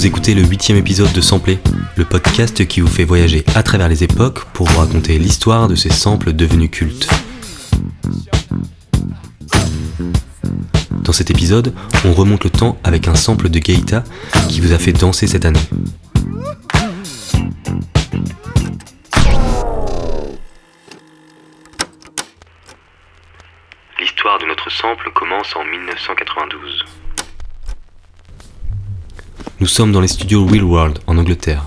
Vous écoutez le huitième épisode de Sampler, le podcast qui vous fait voyager à travers les époques pour vous raconter l'histoire de ces samples devenus cultes. Dans cet épisode, on remonte le temps avec un sample de Gaïta qui vous a fait danser cette année. L'histoire de notre sample commence en 1992. Nous sommes dans les studios Real World en Angleterre.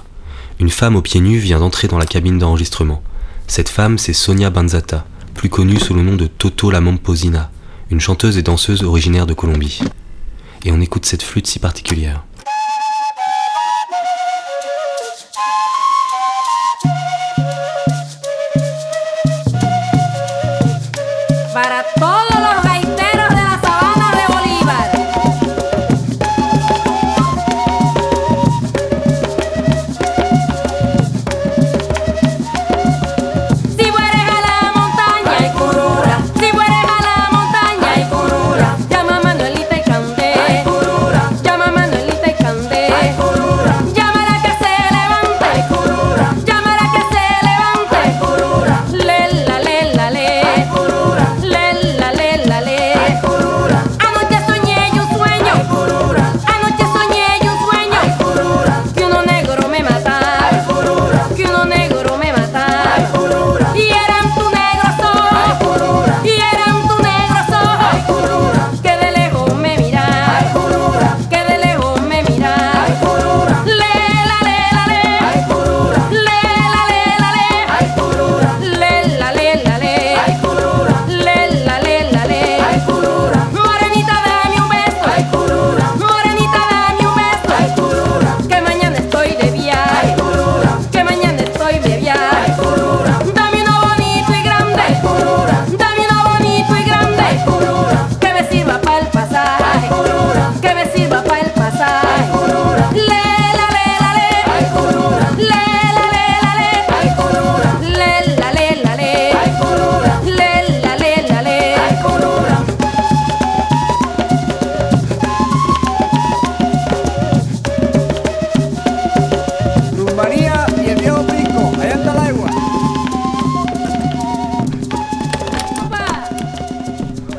Une femme aux pieds nus vient d'entrer dans la cabine d'enregistrement. Cette femme, c'est Sonia Banzata, plus connue sous le nom de Toto la Momposina, une chanteuse et danseuse originaire de Colombie. Et on écoute cette flûte si particulière.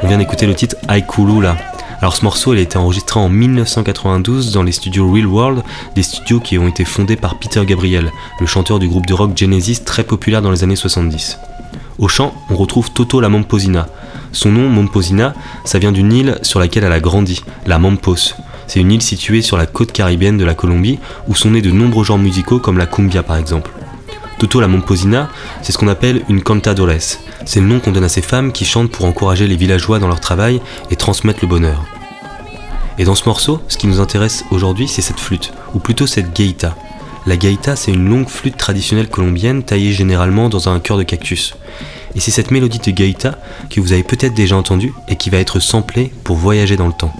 D'écouter le titre Aikulula. Alors ce morceau il a été enregistré en 1992 dans les studios Real World, des studios qui ont été fondés par Peter Gabriel, le chanteur du groupe de rock Genesis très populaire dans les années 70. Au chant, on retrouve Toto la Momposina. Son nom, Momposina, ça vient d'une île sur laquelle elle a grandi, la Mampos. C'est une île située sur la côte caribéenne de la Colombie où sont nés de nombreux genres musicaux comme la cumbia par exemple. Toto la Momposina, c'est ce qu'on appelle une cantadores. C'est le nom qu'on donne à ces femmes qui chantent pour encourager les villageois dans leur travail et transmettre le bonheur. Et dans ce morceau, ce qui nous intéresse aujourd'hui, c'est cette flûte, ou plutôt cette gaita. La gaita, c'est une longue flûte traditionnelle colombienne taillée généralement dans un cœur de cactus. Et c'est cette mélodie de gaita que vous avez peut-être déjà entendue et qui va être samplée pour voyager dans le temps.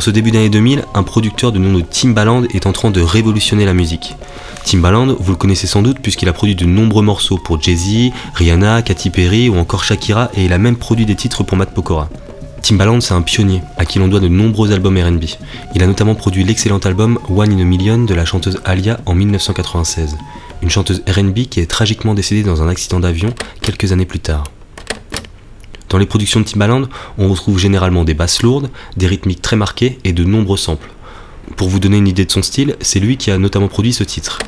En ce début d'année 2000, un producteur de nom de Timbaland est en train de révolutionner la musique. Timbaland, vous le connaissez sans doute puisqu'il a produit de nombreux morceaux pour Jay-Z, Rihanna, Katy Perry ou encore Shakira et il a même produit des titres pour Matt Pokora. Timbaland, c'est un pionnier à qui l'on doit de nombreux albums RB. Il a notamment produit l'excellent album One in a Million de la chanteuse Alia en 1996, une chanteuse RB qui est tragiquement décédée dans un accident d'avion quelques années plus tard. Dans les productions de Timbaland, on retrouve généralement des basses lourdes, des rythmiques très marquées et de nombreux samples. Pour vous donner une idée de son style, c'est lui qui a notamment produit ce titre.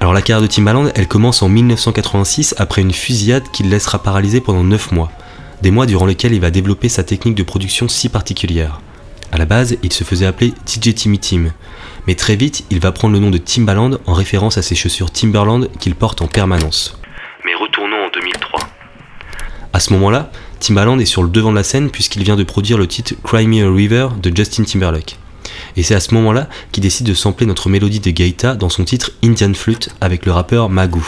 Alors la carrière de Timbaland, elle commence en 1986 après une fusillade qui le laissera paralysé pendant 9 mois, des mois durant lesquels il va développer sa technique de production si particulière. À la base, il se faisait appeler TJ Timmy Tim. Mais très vite, il va prendre le nom de Timbaland en référence à ses chaussures Timberland qu'il porte en permanence. Mais retournons en 2003. À ce moment-là, Timbaland est sur le devant de la scène puisqu'il vient de produire le titre Cry Me a River de Justin Timberlake. Et c'est à ce moment-là qu'il décide de sampler notre mélodie de Gaita dans son titre Indian Flute avec le rappeur Magoo.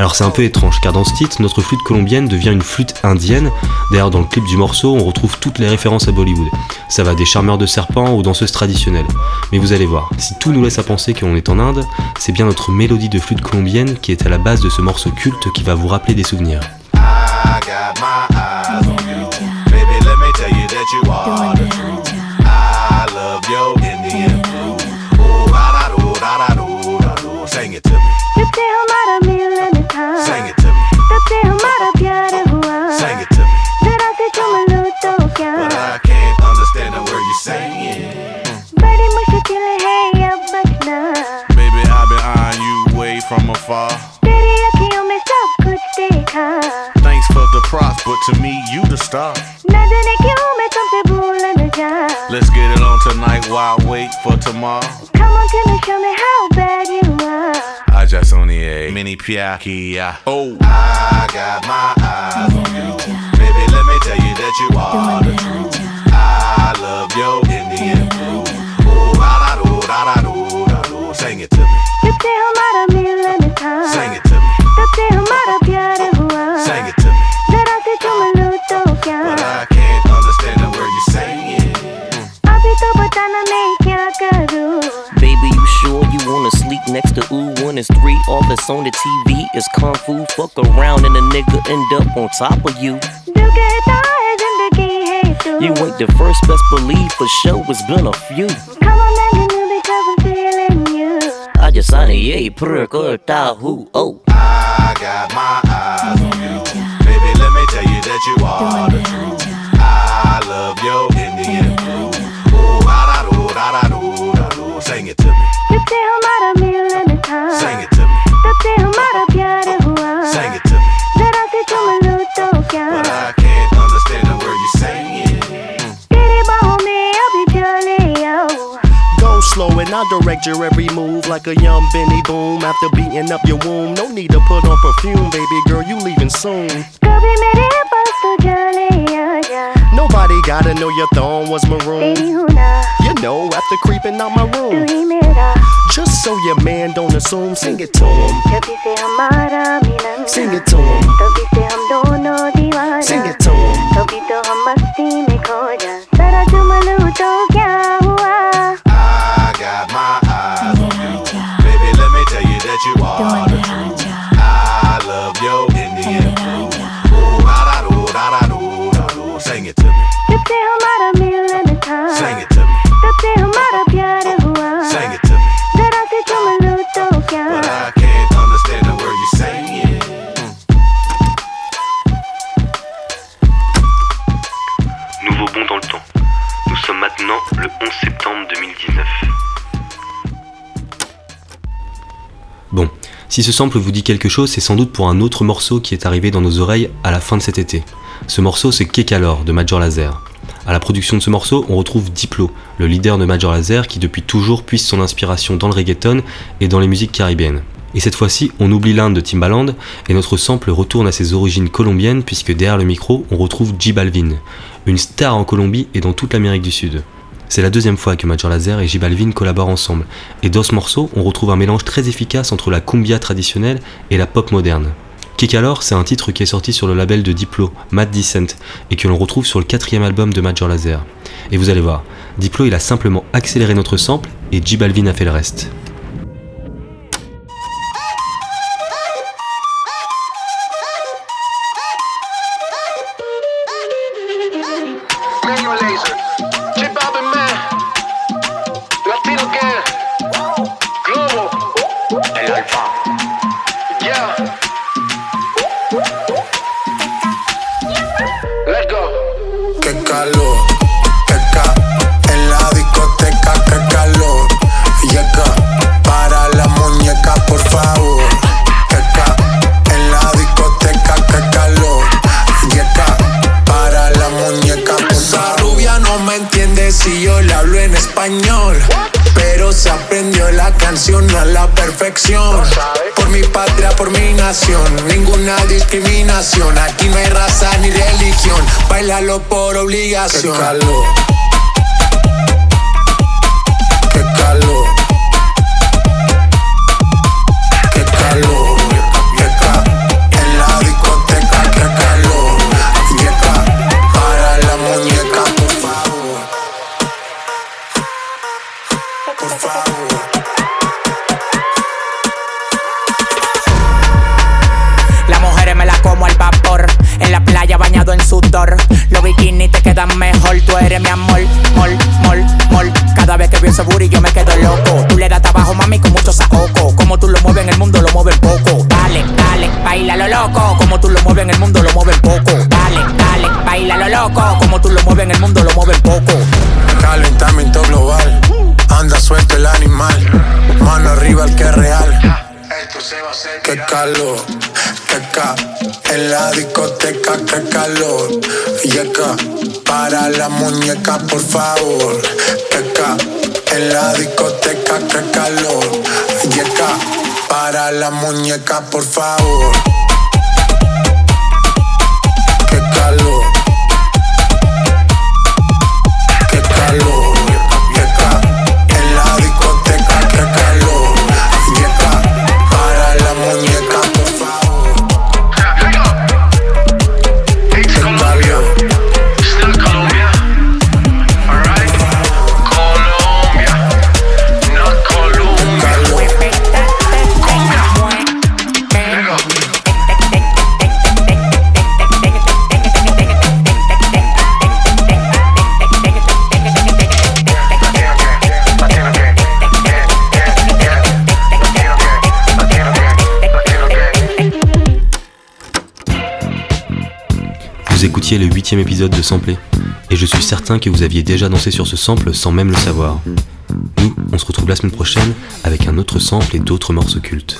Alors c'est un peu étrange car dans ce titre, notre flûte colombienne devient une flûte indienne. D'ailleurs dans le clip du morceau, on retrouve toutes les références à Bollywood. Ça va des charmeurs de serpents aux danseuses traditionnelles. Mais vous allez voir, si tout nous laisse à penser qu'on est en Inde, c'est bien notre mélodie de flûte colombienne qui est à la base de ce morceau culte qui va vous rappeler des souvenirs. To me, you the star. Let's get it on tonight while I wait for tomorrow. Come on, can you show me how bad you are? I just only a mini piaki. Oh, I got my eyes on you. Baby, let me tell you that you are the truth. I love your Indian food. Oh, da da da da da on the TV is kung fu. Fuck around and a nigga end up on top of you. You ain't the first, best believe for sure. It's been a few. I'm feeling you. I just signed a yay, per who? Oh. I got my eyes on you. Baby, let me tell you that you are the truth. I love your Indian food. Ooh, ah, da da do, da da do, da do. Sing it to me. You Sing it to me. Sing direct your every move like a young Benny Boom. After beating up your womb, no need to put on perfume, baby girl, you leaving soon. Nobody gotta know your thong was maroon. You know, after creeping out my room. Just so your man don't assume, sing it to him. Sing it to him. Sing it to him. Bon, si ce sample vous dit quelque chose, c'est sans doute pour un autre morceau qui est arrivé dans nos oreilles à la fin de cet été. Ce morceau, c'est Kekalor de Major Lazer. À la production de ce morceau, on retrouve Diplo, le leader de Major Lazer qui depuis toujours puise son inspiration dans le reggaeton et dans les musiques caribéennes. Et cette fois-ci, on oublie l'Inde de Timbaland et notre sample retourne à ses origines colombiennes puisque derrière le micro, on retrouve J Balvin, une star en Colombie et dans toute l'Amérique du Sud. C'est la deuxième fois que Major Lazer et J Balvin collaborent ensemble, et dans ce morceau, on retrouve un mélange très efficace entre la cumbia traditionnelle et la pop moderne. Kick Alors, c'est un titre qui est sorti sur le label de Diplo, Mad Descent, et que l'on retrouve sur le quatrième album de Major Lazer. Et vous allez voir, Diplo il a simplement accéléré notre sample et J Balvin a fait le reste. Discriminación. Aquí no hay raza ni religión, bailalo por obligación. Qué calor. Qué calor. Qué calor. En la discoteca, qué calor. Para la muñeca, por favor. Por favor. Como al vapor. En la playa bañado en sudor. Los bikinis te quedan mejor. Tú eres mi amor, mol, mol, mol. Cada vez que veo ese booty yo me quedo loco. Tú le das trabajo, mami, con mucho saoco. Como tú lo mueves en el mundo, lo mueves poco. Dale, dale, baila lo loco. Como tú lo mueves en el mundo, lo mueves poco. Dale, dale, baila lo loco. Como tú lo mueves en el mundo, lo mueves poco. Calentamiento global, anda suelto el animal, mano arriba el que es real. Qué calor, qué ca, en la discoteca, qué calor. Yeca, para la muñeca, por favor. Ca, en la discoteca, qué calor. Yeca, para la muñeca, por favor. Vous écoutiez le huitième épisode de Samplé, et je suis certain que vous aviez déjà dansé sur ce sample sans même le savoir. Nous, on se retrouve la semaine prochaine avec un autre sample et d'autres morceaux cultes.